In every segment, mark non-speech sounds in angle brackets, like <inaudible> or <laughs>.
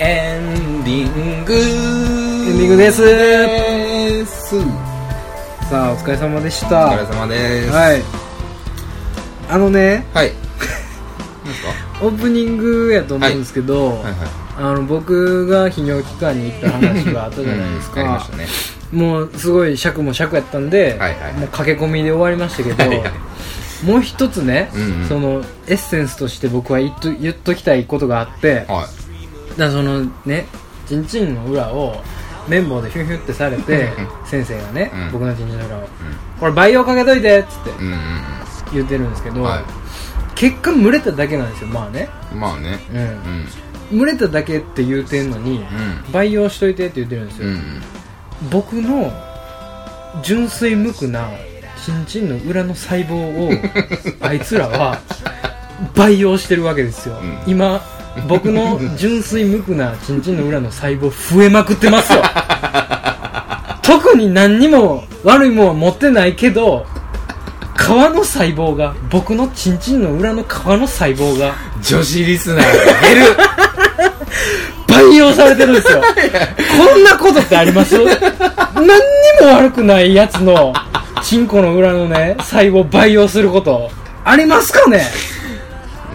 エンディング。エエンディングです。さあお疲れ様でした。疲れ様です。はい。あのね。はい。<laughs> オープニングやと思うんですけど、はい。はいあの僕が泌尿器科に行った話があったじゃないですか、うんありましたね。もうすごい尺も尺やったんで、はいはい。もう駆け込みで終わりましたけど、はいはい。もう一つね、うんうん。そのエッセンスとして僕は言っと言っときたいことがあって、はいだそのねチンチンの裏を綿棒でヒュンヒュンってされて先生がね、うん。僕のチンチンの裏を、これ培養かけといてっつってうんうん言ってるんですけど、はい。結果蒸れただけなんですよまあね。うんまあね。ううん。ん蒸れただけって言うてんのに、うん。培養しといてって言ってるんですよ、うんうん。僕の純粋無垢なチンチンの裏の細胞を <laughs> あいつらは培養してるわけですよ、うん。今僕の純粋無垢なチンチンの裏の細胞増えまくってますよ。<laughs> 特に何にも悪いもんは持ってないけど皮の細胞が僕のチンチンの裏の皮の細胞が女子リスナーが減る。培養されてるんですよ。こんなことってあります？何にも悪くないやつのチンコの裏のね細胞培養すること。ありますかね、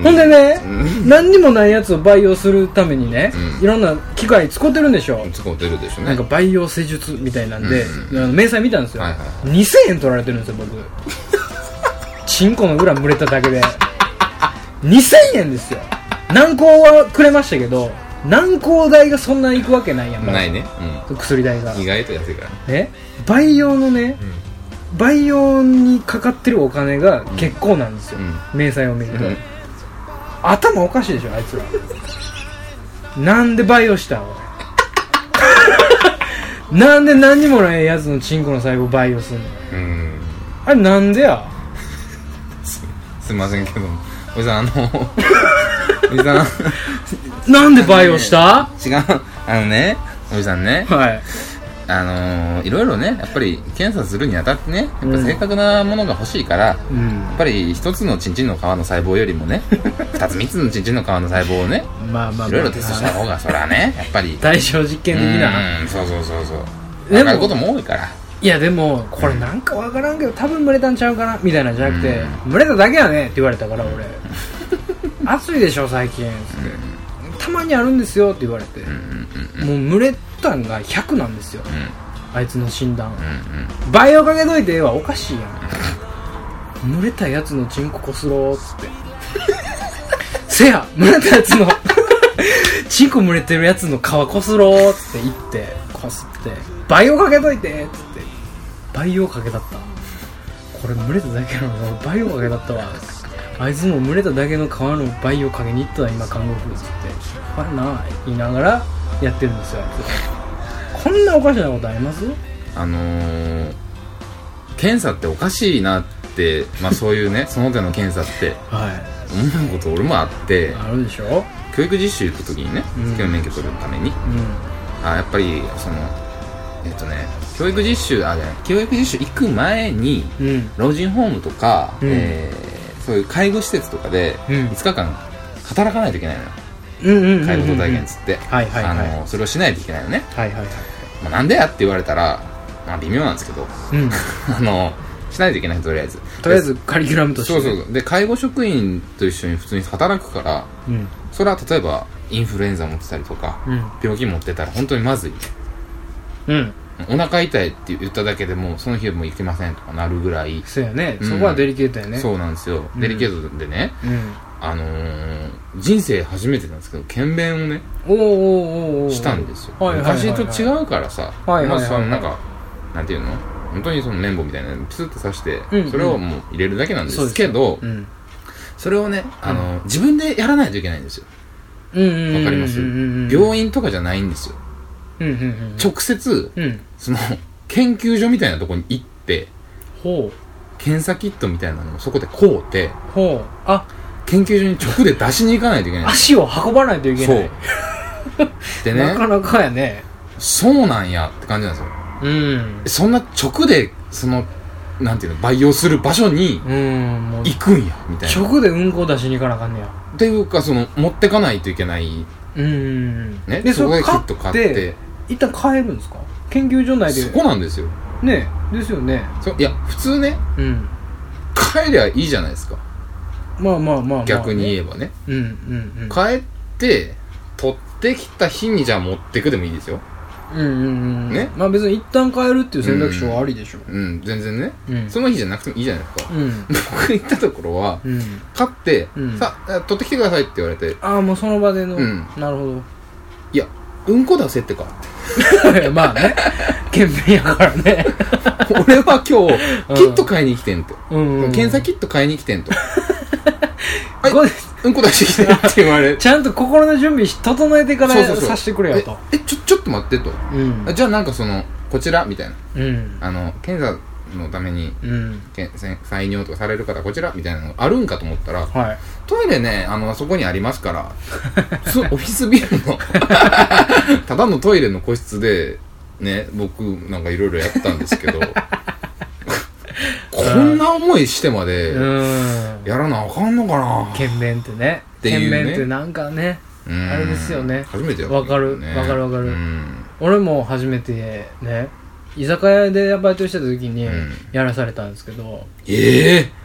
ほんでね、うん。何にもないやつを培養するためにね、うん。いろんな機械使ってるんでしょ、使ってるでしょうね。なんか培養施術みたいなんで、うん。あの明細見たんですよ、はいは2000円取られてるんですよ僕。<laughs> チンコの裏蒸れただけで。2000円ですよ。軟膏はくれましたけど軟膏代がそんな行くわけないやんないね。薬代が。うん意外と安いからね。ね培養のね培養にかかってるお金が結構なんですよ、明細を見ると、うん頭おかしいでしょあいつらなんで培養したん？俺 <laughs> なんで何にもないやつのチンコの細胞培養すんの？うん。あれなんでや？すいませんけどおじさんあの <laughs> おじさん。なんで培養した？違う。あのねおじさんね。はいあのー、いろいろねやっぱり検査するにあたってねやっぱうん。正確なものが欲しいから、やうん。っぱり一つのチンチンの皮の細胞よりもね <laughs> 二つ三つのチンチンの皮の細胞をねまあまあまあ。いろいろテストした方がそれはねやっぱり <laughs> 対象実験的な。うんそうそうそうそう。でも分かることも多いから。いやでもこれなんかわからんけど多分蒸れたんちゃうかなみたいなんじゃなくて蒸れただけやねって言われたから俺。<laughs> 暑いでしょ最近。つってたまにあるんですよって言われて。もう蒸れたんが100なんですよ。あいつの診断。うん培養かけといてはおかしいやん。蒸れたやつのチンコこすろうっつって。<laughs> せや蒸れたやつの <laughs> チンコ蒸れてるやつの皮こすろうっつって言ってこすって培養かけといてっつって。培養かけだった。これ蒸れただけなのに培養かけだったわあいつも蒸れただけの皮の培養かけに行ったわ今看護婦っつってあれな言いながらやってるんですよあいつこんなおかしなことありますあのー、検査っておかしいなってまあそういうねその手の検査ってはい思うこと俺もあってあるでしょ教育実習行く時にねうん試験免許取るためにうんあやっぱりそのえっとね教育実習あじゃない教育実習行く前にうん老人ホームとか、うんえーそういう介護施設とかでうん。5日間働かないといけないのよ。介護体験っつって、それをしないといけないのね、はいはいはい。まあ、なんでやって言われたらまあ微妙なんですけど。うん。<laughs> あのしないといけないとりあえず。とりあえずカリキュラムとして。そうそう。で介護職員と一緒に普通に働くからうん。それは例えばインフルエンザ持ってたりとかうん。病気持ってたら本当にまずい。うんお腹痛いって言っただけでもうその日はもう行けませんとかなるぐらい、そうやね。うん。そこはデリケートやね。そうなんですよ、うん。デリケートでね。うん。あのー、人生初めてなんですけど検便をねおーおーおーおーしたんですよ、はいはいはいはい。昔と違うからさ、はいはいはいまあそのなんかなんていうの？本当にその綿棒みたいなのピスッと刺して、うんうん。それをもう入れるだけなんですすけど。うん。それをねあの、自分でやらないといけないんですよ。うんうんうんわかりますうんうん。うん病院とかじゃないんですようんうんうん直接うん。その研究所みたいなところに行ってほう。検査キットみたいなのをそこで買うてほう。あ。研究所に直で出しに行かないといけない。足を運ばないといけない。そう。でね。<laughs> なかなかやね。そうなんやって感じなんですよ。うん。そんな直でそのなんていうの培養する場所に行くんやみたいな。っ直でうんこ出しに行かなあかんねや。ていうかその持ってかないといけないうんねでそこでキれット買って。一旦買えるんですか？研究所内で。そこなんですよ。ねですよね。そいや普通ねうん。帰りゃいいじゃないですか。まあまあまあまあ、ね、逆に言えばね。うんうんうん。帰って取ってきた日にじゃあ持ってくでもいいですようんうんうんね？まあ別に一旦変えるっていう選択肢はありでしょう。ん。全然ね。うん。その日じゃなくてもいいじゃないですか。うん。僕行ったところはうん。買ってうん。さあ取ってきてくださいって言われて。ああもうその場での、うん。なるほいやうんこ出せってか。ど <laughs> まあね。検便やからね。<laughs> 俺は今日うん。キット買いに来てんと。うんうん検査キット買いに来てんと。<laughs> はいうんこ出してきてって言われ <laughs> ちゃんと心の準備し整えてからさしてくれよと。ええちょちょっと待ってと。うん。あじゃあなんかそのこちらみたいな。うん。あの検査のためにうん。採尿とかされる方こちらみたいなのがあるんかと思ったらはい。トイレねあのそこにありますから <laughs> そオフィスビルの <laughs> ただのトイレの個室でね僕なんかいろいろやったんですけどこんな思いしてまでうん。やらなあかんのかな？検便ってね。ていうね。検便ってなんかねうん。あれですよね。初めてやったわかるねわかるわかる。うん俺も初めてね居酒屋でバイトしてた時にうん。やらされたんですけど、ええ？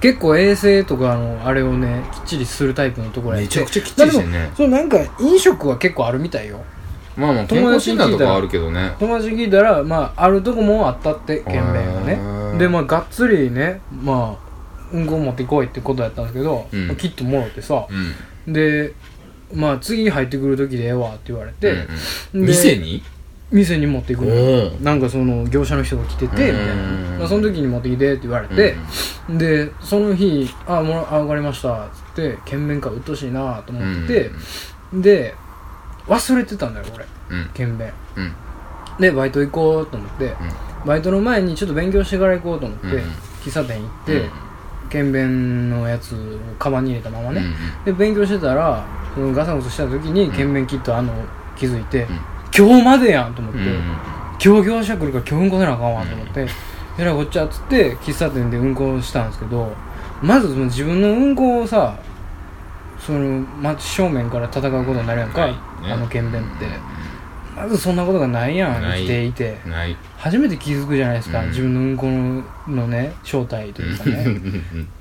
結構衛生とかのあれをねきっちりするタイプのところやめちゃくちゃきっちりしてんね。そうなんか飲食は結構あるみたいよ。まあまあ健康診断とかはあるけどね。友達に聞いたらまああるとこもあったって検便がへーねでまあがっつりねまあうんこ持ってこいってことやったんですけど、うん。まあキットもろってさうん。でまあ次入ってくる時でええわって言われて、うんうん。で店に？店に持っていくなんかその業者の人が来ててみたいな。うんまあその時に持ってきてって言われて、でその日「あもらあ分かりました」っつって検便かうっとうしいなと思ってて、で忘れてたんだよ俺。うん。検便。うん。でバイト行こうと思って、バイトの前にちょっと勉強してから行こうと思って、うん。喫茶店行って、検便のやつをカバンに入れたままね、で勉強してたらそのガサゴソした時に検便キットあんの気づいて、今日までやんと思って、今日業者来るから今日うんこせなあかんわと思って、えらいこっちゃっつって喫茶店でうんこしたんですけどまずその自分のうんこをさその真正面から戦うことになるやんか、はい。ね。あの検便って、まずそんなことがないやん生きていて。ない。初めて気づくじゃないですか、うん。自分のうんこのね正体というかね、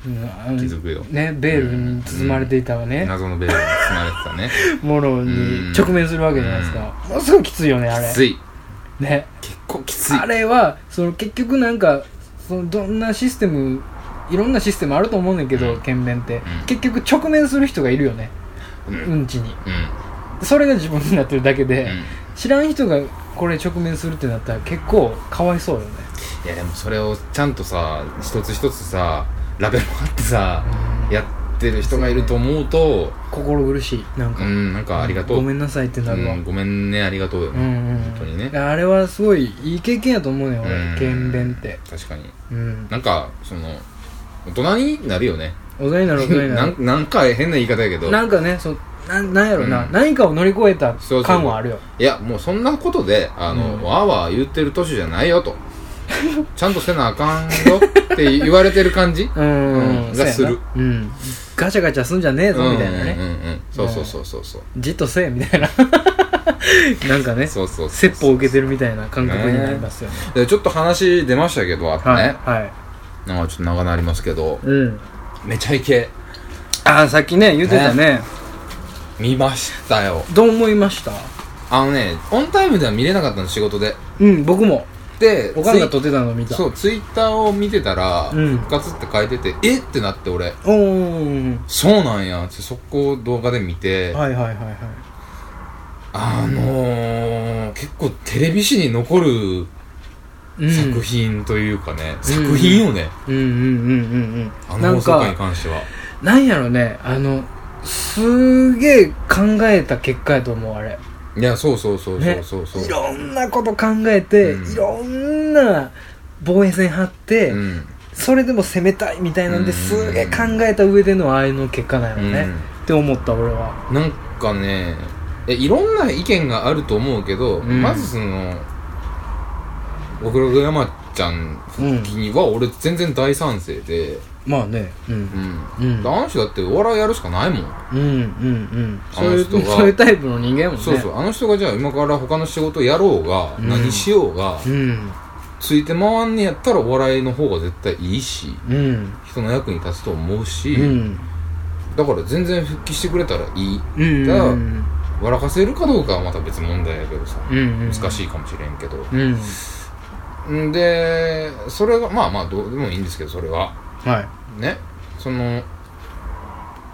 うん。あの気づくよ。ねベールに包まれていたね、謎のベールに包まれてたね。<laughs> ものに直面するわけじゃないですか、ものすごいきついよねあれ。きつい。ね。結構きつい。あれはその結局なんかそのどんなシステムいろんなシステムあると思うねんけど、うん。検便って、ん。結局直面する人がいるよね。うん。うんちに。うん。それが自分になってるだけで、うん知らん人がこれ直面するってなったら結構かわいそうよね。いやでもそれをちゃんとさ一つ一つさラベル貼ってさやってる人がいると思うと心苦しいなんか、うんなんかありがとう。ごめんなさいってなるわ、うんごめんねありがとうようんうんねうん。本当にね。あれはすごいいい経験やと思うねん俺。うん。検便って。確かに。うん。なんかその大人になるよね。大人になる大人にな <laughs> なるんなんか変な言い方やけど。なんかねそなんなんやろな、うん。何かを乗り越えたそうそう感はあるよいやもうそんなことであの、うん。わーわー言ってる年じゃないよと。<laughs> ちゃんとせなあかんよって言われてる感じ？<laughs> うん、うんそうやな。がする。うん。ガチャガチャすんじゃねえぞみたいなね、うんうんうん。うんそうそうそうそうそう。じっとせえみたいな。<laughs> なんかねそうそうそう説法を受けてるみたいな感覚になりますよね。でちょっと話出ましたけどあってはい、ね、はい。なんかちょっと長なりますけど。うん。めちゃイケ。ああさっきね言ってたね見ましたよ。どう思いました？あのねオンタイムでは見れなかったの仕事で。うん僕も。でおかんが撮ってたの見た。そうツイッターを見てたら、うん。復活って書いててえ？ってなって俺。おー。そうなんやって速攻動画で見て、はいはいはいはい。あのー、結構テレビ史に残るうん。作品というかね、作品よね、うんうんうんうんうん。あの放送回にか関しては。なんやろねあのすげえ考えた結果やと思うあれ。いやそうそうそうそうねそうそう、いろんなこと考えて、うん。いろんな防衛線張って、うん。それでも攻めたいみたいなんでうん。すげえ考えた上でのああいうの結果なんやろね、って思った俺は。なんかねえいろんな意見があると思うけど、うん。まずその僕らが山っちゃん復帰には俺全然大賛成でまあね。うん。うん、うん。あの人だってお笑いやるしかないもん、うんうんうん。あそういうの人がそういうタイプの人間やもんね。そうそう。あの人がじゃあ今から他の仕事やろうが、うん。何しようが、うん。ついて回んねやったらお笑いの方が絶対いいしうん。人の役に立つと思うし、うん。だから全然復帰してくれたらいい。うん。じゃあうん。笑かせるかどうかはまた別問題やけどさ、うん難しいかもしれんけど。うんん。でそれがまあまあどうでもいいんですけどそれははい。ね。その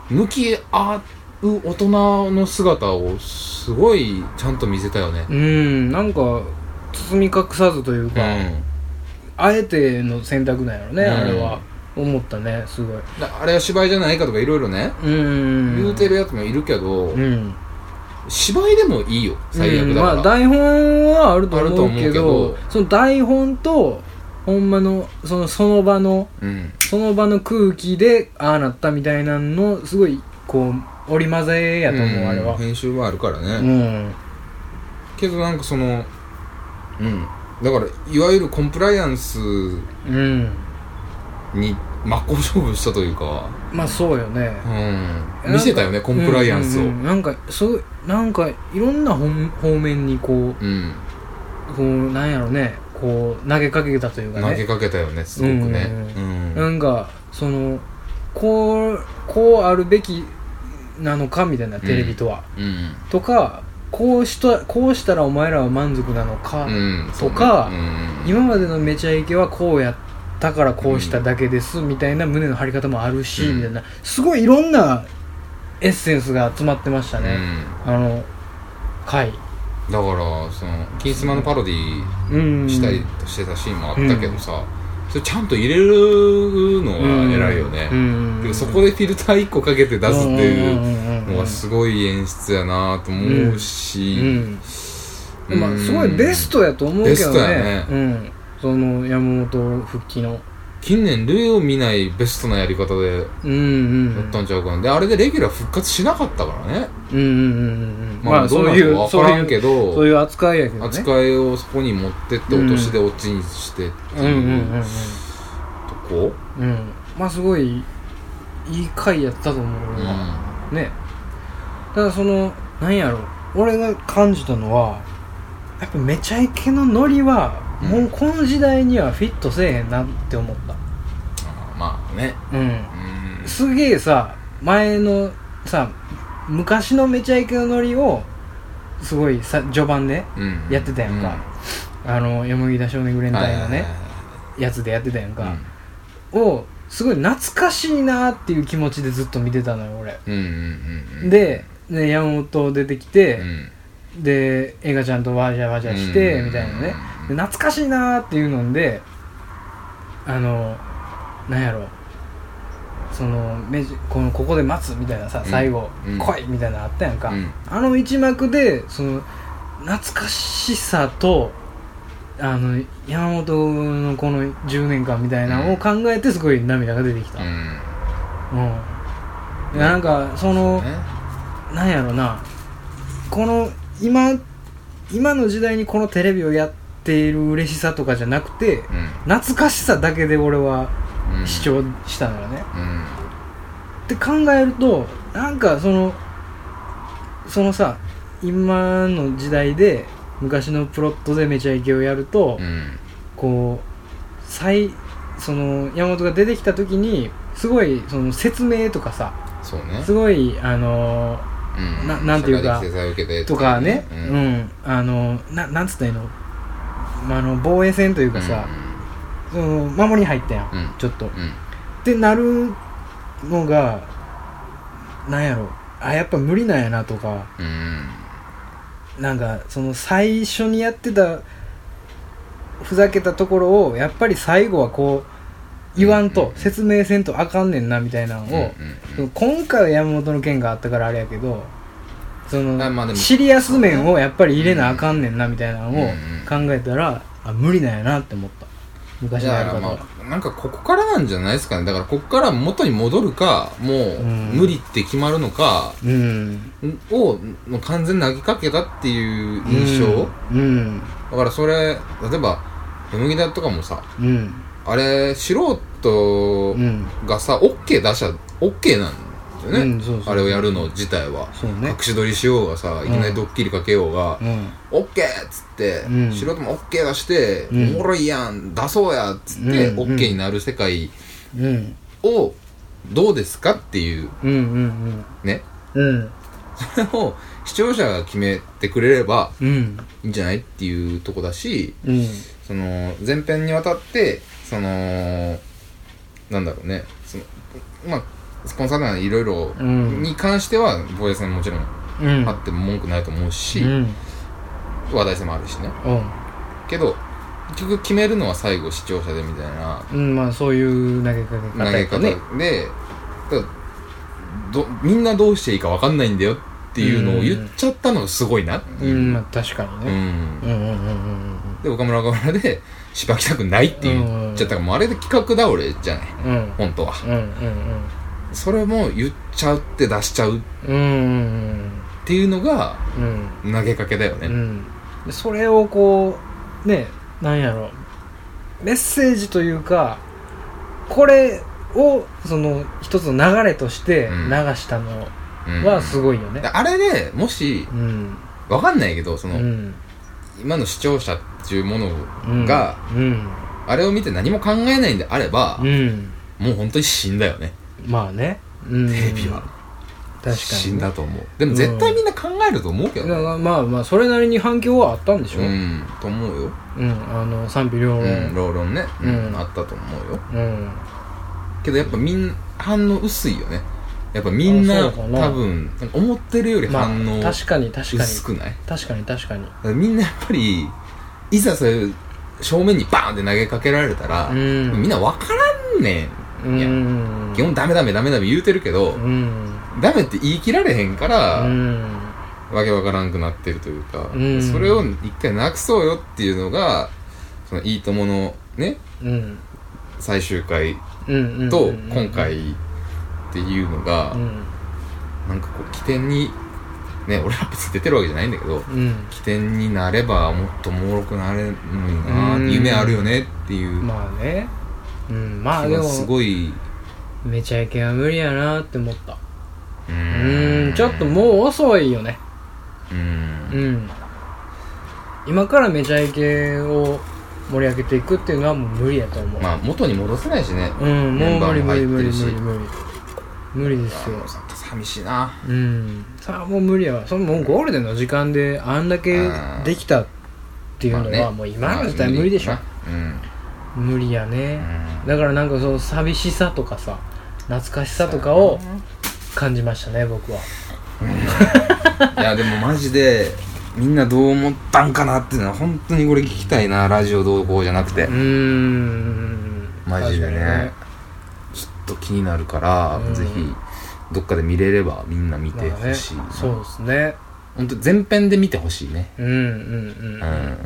向き合う大人の姿をすごいちゃんと見せたよね。うんなんか包み隠さずといううか、ん。あえての選択なんやろね、うん。あれは。思ったねすごい。だあれは芝居じゃないかとかいろいろね、うん。言うてるやつもいるけど、うん。芝居でもいいよ最悪。だから、うんまあ台本はあると思うけど。その台本とほんまのそのその場のうん。その場の空気でああなったみたいなのすごいこう織り交ぜやと思う、うんあれは。編集はあるからね、うん。けどなんかそのうん。だからいわゆるコンプライアンスうん。に真っ向勝負したというか。まあそうよね。うん。見せたよねコンプライアンスを。うんうんうん。なんかそうなんかいろんな方方面にこううん。こうなんやろねこう投げかけたというかね。投げかけたよねすごくね。うん。なんかそのこうこうあるべきなのかみたいなテレビとは、うん。とかこうしたこうしたらお前らは満足なのか、うん。とかね。うん。今までのめちゃイケはこうやったからこうしただけです、みたいな胸の張り方もあるし、うん。みたいな。すごいいろんなエッセンスが詰まってましたね、あの回だからその金スマのパロディうんしたりしてたシーンもあったけどさ、それちゃんと入れるのは偉いよね、うん。でもそこでフィルター1個かけて出すっていううのがすごい演出やなと思うし、まあすごいベストやと思うけベスどねね。うん。その山本復帰の。近年類を見ないベストなやり方でやったんちゃうかな。であれでレギュラー復活しなかったからね。うんうんうんうんうんまあどうなるか分からんけどそういう扱いやけどね。扱いをそこに持ってって落としでオチにしてってうんうんうんいうとこ？うん。うんまあすごいいい回やったと思う俺は、ね。ただそのなんやろ。俺が感じたのはやっぱめちゃイケのノリはもうこの時代にはフィットせえへんなって思った。あーまあね。うん。うん。すげえさ前のさ昔のめちゃイケのノリをすごいさ序盤でうん。やってたやんか、あのよ田少年グレン隊のね、やつでやってたやんか、をすごい懐かしいなっていう気持ちでずっと見てたのよ俺、でで山本出てきてう、ん。で映画ちゃんとわじゃわじゃして、うん。みたいなね。で懐かしいなーっていうのであのなんやろそのめじこのここで待つみたいなさ最後、うん。来いみたいなのあったやんか、うん。あの一幕でその懐かしさとあの山本のこの10年間みたいなのを考えてすごい涙が出てきた。ううん、んいやなんかそのね。なんやろな。この今今の時代にこのテレビをやっている嬉しさとかじゃなくてうん。懐かしさだけで俺はうん。視聴したのよね、うん。って考えるとなんかそのそのさ今の時代で昔のプロットでめちゃイケをやると、うん。こう再その山本が出てきた時にすごいその説明とかさそうね。すごいあのうん。ななんていうかとかね、ううん。ん、あの、ななんつったらいいの、まあ、あの防衛戦というかさ、その守りに入ったやん、うん。ちょっと。っうん。てなるのが、なんやろ、あ、やっぱ無理なんやなとか、うん。なんか、その最初にやってた、ふざけたところを、やっぱり最後はこう、言わんと、うん説明せんとあかんねんな、みたいなのを、うんうん今回は山本の件があったからあれやけどその、シリアス面をやっぱり入れなあかんねんなみたいなのを考えたら、あ無理なんやなって思った昔のやり方。は、だからまあなんかここからなんじゃないですかね。だからここから元に戻るかもううん。無理って決まるのかうん。を完全に投げかけたっていう印象、うん。だからそれ例えばよもぎだとかもさうん。あれ素人うん。がさ OK 出しちゃ OK なよね、うんそうそうあれをやるの自体は。そうね。隠し撮りしようがさいきなりドッキリかけようが、うん。オッケーっつって、うん。素人もオッケー出して、うん。おもろいやん出そうやっつって、うんオッケーになる世界うん。をどうですかっていう。うんうんねうん。うん。それを視聴者が決めてくれればうん。いいんじゃないっていうとこだしうん。その前編にわたってそのなんだろうね。そのまあスポンサーとかいろいろうん。に関しては防衛戦もちろんうん。あっても文句ないと思うし、うん。話題性もあるしね。けど結局決めるのは最後視聴者でみたいなうんまあそういう投げかけ投げ方で、どみんなどうしていいか分かんないんだよっていうのを言っちゃったのがすごいなっていう、うんまあ確かにね。うん。うんうんうんうんで岡村は岡村でしばきたくないって言っちゃったから、もうあれで企画倒れじゃない。うん。うん本当は。うんうんそれも言っちゃうって出しちゃうっうんうんていうのがうん投げかけだよね、うん。でそれをこうねなんやろ。メッセージというかこれをその一つの流れとしてうん。流したのうん。はすごいよね。であれでもしうん。分かんないけどその、うん。今の視聴者っていうものうん。が、うん。あれを見て何も考えないんであれば、うん。もう本当に死んだよねまあね。うん。テレビは、確かにね。死んだと思う。でも絶対みんな考えると思うけどね。だからまあまあそれなりに反響はあったんでしょ。うん。と思うよ。うん。あの賛否両うん。論論論ね、うん。あったと思うよ。うん。けどやっぱみん反応薄いよね。やっぱみんな多分思ってるよりまあ反応確かに確かに。薄くない、確かに確かに。みんなやっぱりいざそういう正面にバーンって投げかけられたら、うん。みんな分からんねうんいやん。基本ダメダメダメダメ言うてるけど、うん。ダメって言い切られへんから、うん。わけわからんくなってるというか、うん。それを一回なくそうよっていうのがそのいいとものねうん。最終回とうん今回っていうのが、うん。なんかこう起点にね俺ら別に出てるわけじゃないんだけどうん。起点になればもっとおもろくなれるのになうん。夢あるよねっていうまあねうんまあでもすごい。めちゃイケは無理やなって思った。うん。ちょっともう遅いよね。ううん。ん今からめちゃイケを盛り上げていくっていうのはもう無理やと思う。まあ元に戻せないしね。うんもう無理無理無理無理無理。無理ですよ。寂しいな。うん。さあもう無理やわ。そのもうゴールデンの時間であんだけできたっていうのまあね。はもう今の時代無理でしょ、まあうん無理やね、うん。だからなんかその寂しさとかさ懐かしさとかを感じましたね僕は。いやでもマジでみんなどう思ったんかなっていうのは本当にこれ聞きたいなラジオ同行じゃなくて。うーん。マジでね。確かにちょっと気になるから、うん。ぜひどっかで見れればみんな見てまあねほしい、そうですね。本当全編で見てほしいね。うんうんうんうん、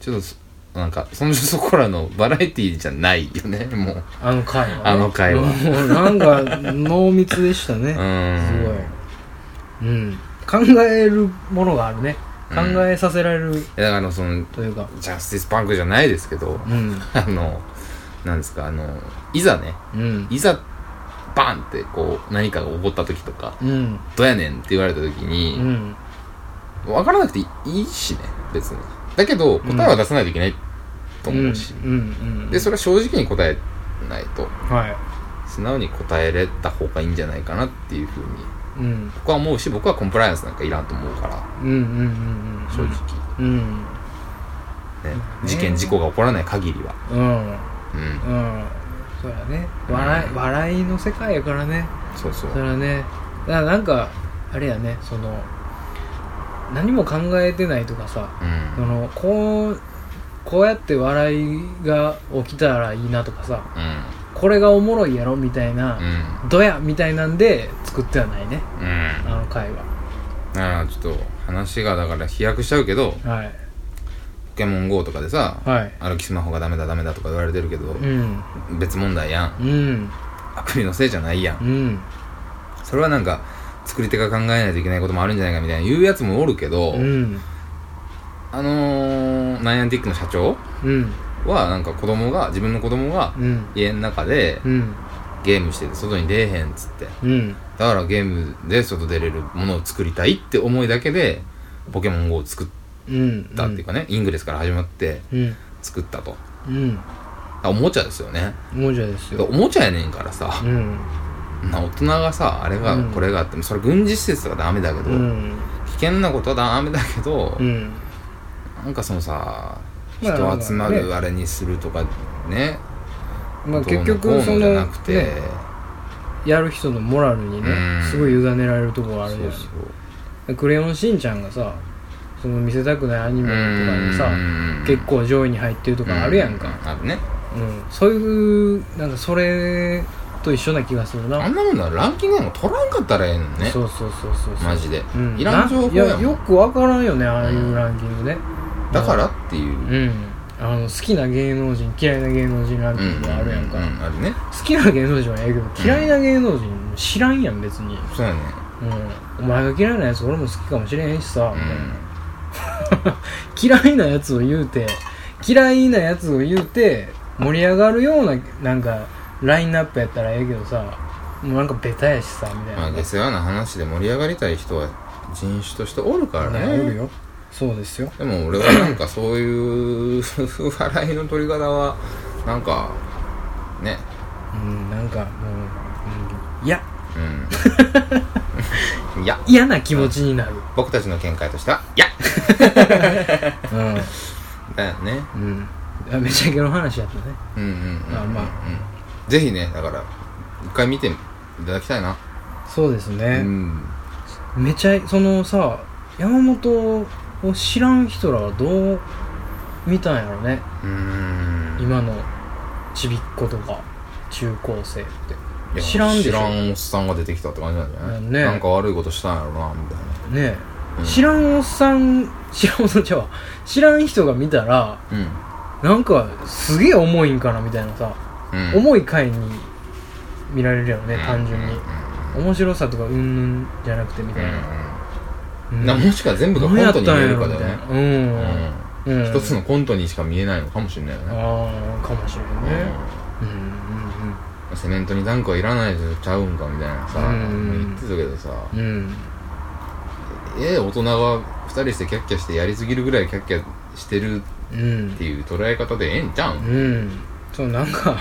ちょっとそなんかそのそこらのバラエティーじゃないよねもう。あの回は、ね、あの回は。もうなんか濃密でしたね。うん。すごい。うん。考えるものがあるね。考うん。えさせられるいやだからあのそのというか。ジャスティスパンクじゃないですけどうん。あのなんですかあのいざねうん。いざバンってこう何かが起こった時とかうん。どうやねんって言われた時うに、ん。分からなくていいしね別に。だけど答えは出さないといけないと思うし、でそれは正直に答えないと。はい。素直に答えれた方がいいんじゃないかなっていうふうに。うん。僕は思うし僕はコンプライアンスなんかいらんと思うから。うんうんうんうん。正直、うん。ね事件事故が起こらない限りは。うん。うん。うん。そうやね。笑い笑いの世界やからね。そうそう。それはね。だからなんかあれやね。その何も考えてないとかさうん。そのこうこうやって笑いが起きたらいいなとかさこれがおもろいやろみたいな、うん。どやみたいなんで作ってはないね。うん。あの回は。ああちょっと話がだから飛躍しちゃうけどポはい。ケモン GO とかでさはい。歩きスマホがダメだダメだとか言われてるけどうん。別問題やん。うん。アプリのせいじゃないやん。うん。それはなんか作り手が考えないといけないこともあるんじゃないかみたいな言うやつもおるけど、うんあのー、ナイアンティックの社長？うん。はなんか子供が自分の子供がうん。家の中でうん。ゲームしてて外に出えへんっつって。うん。だからゲームで外出れるものを作りたいって思いだけでポケモン GO を作っうんたっていうかね、イングレスから始まってうん。作ったと。うん。あおもちゃですよね。おもちゃですよ。おもちゃやねんからさ、うん。な大人がさあれがうん。これがあってもそれ軍事施設はダメだけど、うん。危険なことはダメだけど、うんなんかそのさまあ人集ままあるあれにするとかねまあ結局こうのじゃなくて、ねやる人のモラルにねうん。すごい委ねられるところあるそうじゃん。そうクレヨンしんちゃんがさその見せたくないアニメとかにさうん。結構上位に入ってるとかあるやんか。うあるね。うん。そういうなんかそれと一緒な気がするな。あんなもんならランキングなんか取らんかったらええのにね。そうそうそうそうそう。マジで、うん。いらん情報いやよくわからんよねああいうランキングねだからっていう。うん。あの好きな芸能人嫌いな芸能人ランキングがあるやんか、うううあるね。好きな芸能人はええけど嫌いな芸能人知らんやん別に、そうやね。うん、お前が嫌いなやつ俺も好きかもしれへんしさ、うみたいな。<laughs> 嫌いなやつを言うて嫌いなやつを言うて盛り上がるようななんかラインナップやったらええけどさもうなんかベタやしさみたいな、まあ下世話な話で盛り上がりたい人は人種としておるからね。ねおるよそうですよ。でも俺はなんかそういう笑いの取り方はなんかね。うんなんかもう、うん、いや。うん。<laughs> いや。嫌な気持ちになる。僕たちの見解としてはいや。うん。だよね。うん。あめちゃイケの話やったね。うんうんうんうんあまあうんぜひねだから一回見ていただきたいな。そうですうね、ん。めちゃそのさ山本を知らん人らはどう見たんやろね。う今のちびっ子とか中高生って。知らんでしょ。知らんおっさんが出てきたって感じなんじゃない、ねなんか悪いことしたんやろなみたいな。ねえ、うん。知らんおっさん <laughs> 知らんおっさんちゃうわ知らん人が見たらうん。なんかすげえ重いんかなみたいなさ、うん。重い回に見られるよね、うん。単純に、面白さとかうんぬんじゃなくてみたいな、ううんんなもしか全部がコントに見えるかだよね。うん、うん。うん、一つのコントにしか見えないのかもしれないよね。ああかもしれんね。うん。うんうんセメントにダンクはいらないでちゃうんかみたいなさうん言ってたけどさ。うん。うんええ大人が二人してキャッキャしてやりすぎるぐらいキャッキャしてるうんっていう捉え方でええんちゃうん？うん。そうなんか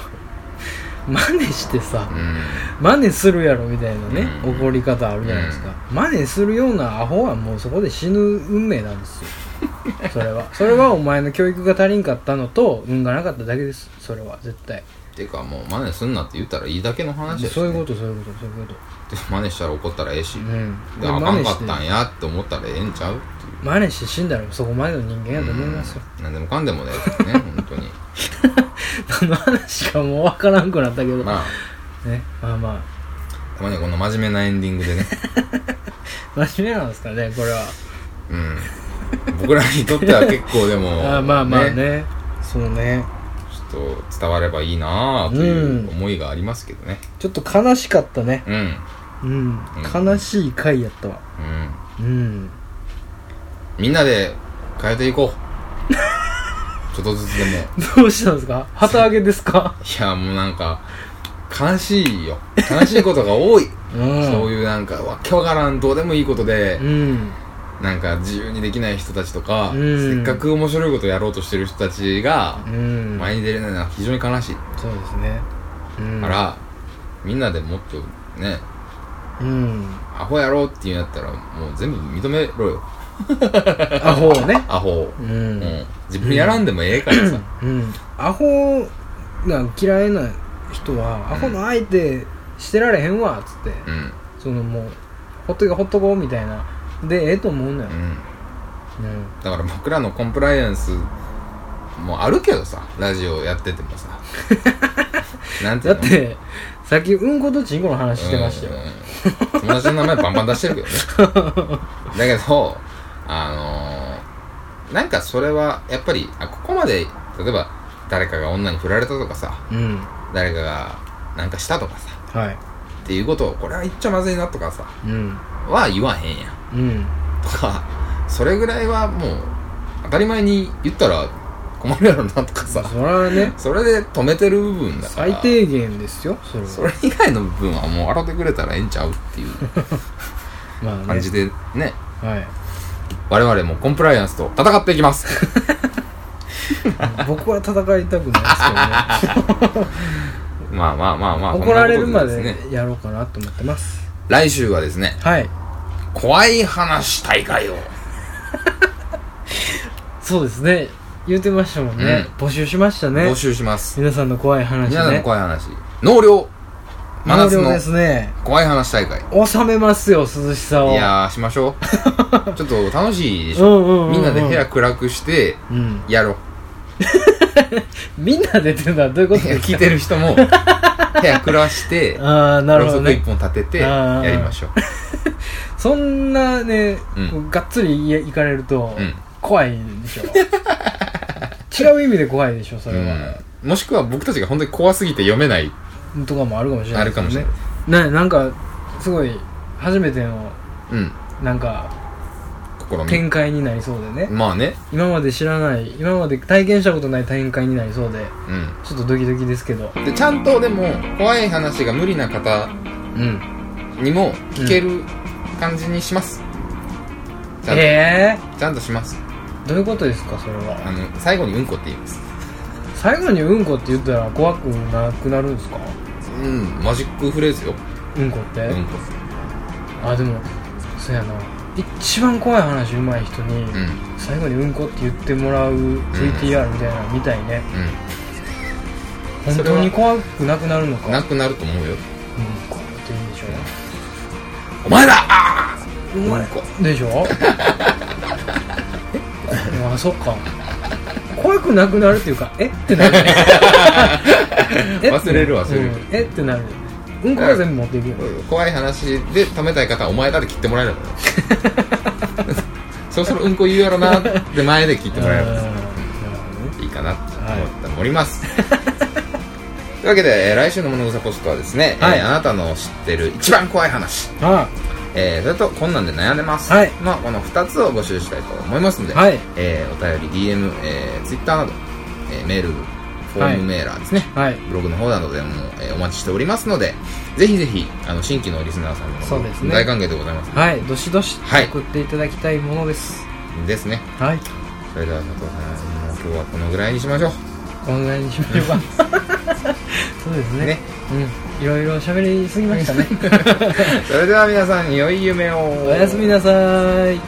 真似してさうん。真似するやろみたいなね、うん。怒り方あるじゃないですか、真似するようなアホはもうそこで死ぬ運命なんですよ。<laughs> それは。それはお前の教育が足りんかったのと運がなかっただけです。それは絶対。ていうかもう真似すんなって言ったらいいだけの話やし、そういうことそういうことそういうこと。で真似したら怒ったらええし、うん。であかんかったんやって思ったらええんちゃう？真似して死んだらそこまでの人間やと思いますよ、うん。何でもかんでもねね <laughs> 本当に何の話かもう分からんくなったけど、まあ。ねまあまあ。たまにはこの真面目なエンディングでね。<laughs> 真面目なんですかねこれは。うん。僕らにとっては結構でも <laughs> あまあまあね。そうね。ちょっと伝わればいいなあという思いがありますけどね。ちょっと悲しかったね。うん。うん、うん。悲しい回やったわ。うん。うん。みんなで変えていこう <laughs> ちょっとずつでも。どうしたんですか？旗揚げですか？いやもうなんか悲しいよ。悲しいことが多い、<laughs> うん。そういうなんかわけわからんどうでもいいことでう、ん。なんか自由にできない人たちとか、うん。せっかく面白いことやろうとしてる人たちがうん。前に出れないのは非常に悲しい、そうですね。うん。からみんなでもっとねうん。アホやろうっていうんやったらもう全部認めろよアホをね。アホを、ううん。ん、自分やらんでもええからさ、うん。アホが嫌いな人はアホの相手してられへんわっつって。うん。そのもうほっとけほっとこうみたいな。でええと思うのよ。うん。うん。だから僕らのコンプライアンスもあるけどさラジオやっててもさ。<laughs> なんていうってさっきうんことちんこの話してましたよ。うん。友達の名前バンバン出してるけどね。<laughs> だけどあのー、なんかそれはやっぱりあここまで例えば誰かが女に振られたとかさうん。誰かがなんかしたとかさはい。っていうことをこれは言っちゃまずいなとかさうん。は言わへんやん。うん。とかそれぐらいはもう当たり前に言ったら困るやろなとかさそれはね。それで止めてる部分だから最低限ですよそれは。それ以外の部分はもう洗ってくれたらええんちゃうっていう <laughs> まあね。感じでね。はい我々もコンプライアンスと戦っていきます。僕は戦いたくないですけどね。まあまあまあまあ怒られるまでやろうかなと思ってます。来週はですねはい。怖い話大会を。そうですね。言うてましたもんね、募集しましたね。募集します。皆さんの怖い話ね。皆さんの怖い話。納涼真夏のですね。怖い話大会。収めますよ涼しさを。いやーしましょう。<laughs> ちょっと楽しいでしょ。うんうんうんうん。みんなで部屋暗くしてうん。やろう。<laughs> みんなでっていうのはどういうことですか？聞いてる人も <laughs> 部屋暗してああなるほどろうそく一ね本立ててやりましょう。そんなね、うん。がっつりい行かれると、うん。怖いでしょ？違う意味で怖いでしょそれは、うん。もしくは僕たちが本当に怖すぎて読めないとかもあるかもしれないあるかもしれない。ななんかすごい初めてのうん。なんか展開になりそうでね。まあね。今まで知らない今まで体験したことない展開になりそうでうちょっとドキドキですけど。んでちゃんとでも怖い話が無理な方うん。にも聞ける感じにします、ちゃんと。ええちゃんとします。どういうことですかそれは。あの最後にうんこって言います。最後にうんこって言ったら怖くなくなるんですか？うんマジックフレーズよ。うんこって、うんこ。あでもそうやな。一番怖い話上手い人に、うん。最後にうんこって言ってもらう VTR みたいなの見たいね、本当に怖くなくなるのか？うんなくなると思うよ。うんこって言うんでしょ。お前だ！あうーうんこ。でしょ？え <laughs> あそっか。怖くなくなるっていうかえ？ってなる <laughs> 忘れる忘れる。うん。え？ってなる。うんこは全部持っていくよ。怖い話で止めたい方はお前だって切ってもらえるから <laughs> そろそろうんこ言うやろなって前で切ってもらえる。ほどねいいかなって思っております、<laughs> というわけで、えー来週の物草ポストはですね、はい。えーあなたの知ってる一番怖い話、あえーそれとこんなんで悩んでます、はい。まあ、この2つを募集したいと思いますので、はい。えーお便り DM、えー、Twitter など、えーメールフォームメーラーですね、はい。ブログの方などでも、えーお待ちしておりますのでぜひぜひあの新規のリスナーさんもそうですね。大歓迎でございます。はい。どしどしはい。送っていただきたいものです。ですね。はい。それでは佐藤さん今日はこのぐらいにしましょう。このぐらいにしましょう。か <laughs> そうですね。ねうん。いろいろ喋りすぎましたね。<laughs> それでは皆さん良い夢を。おやすみなさーい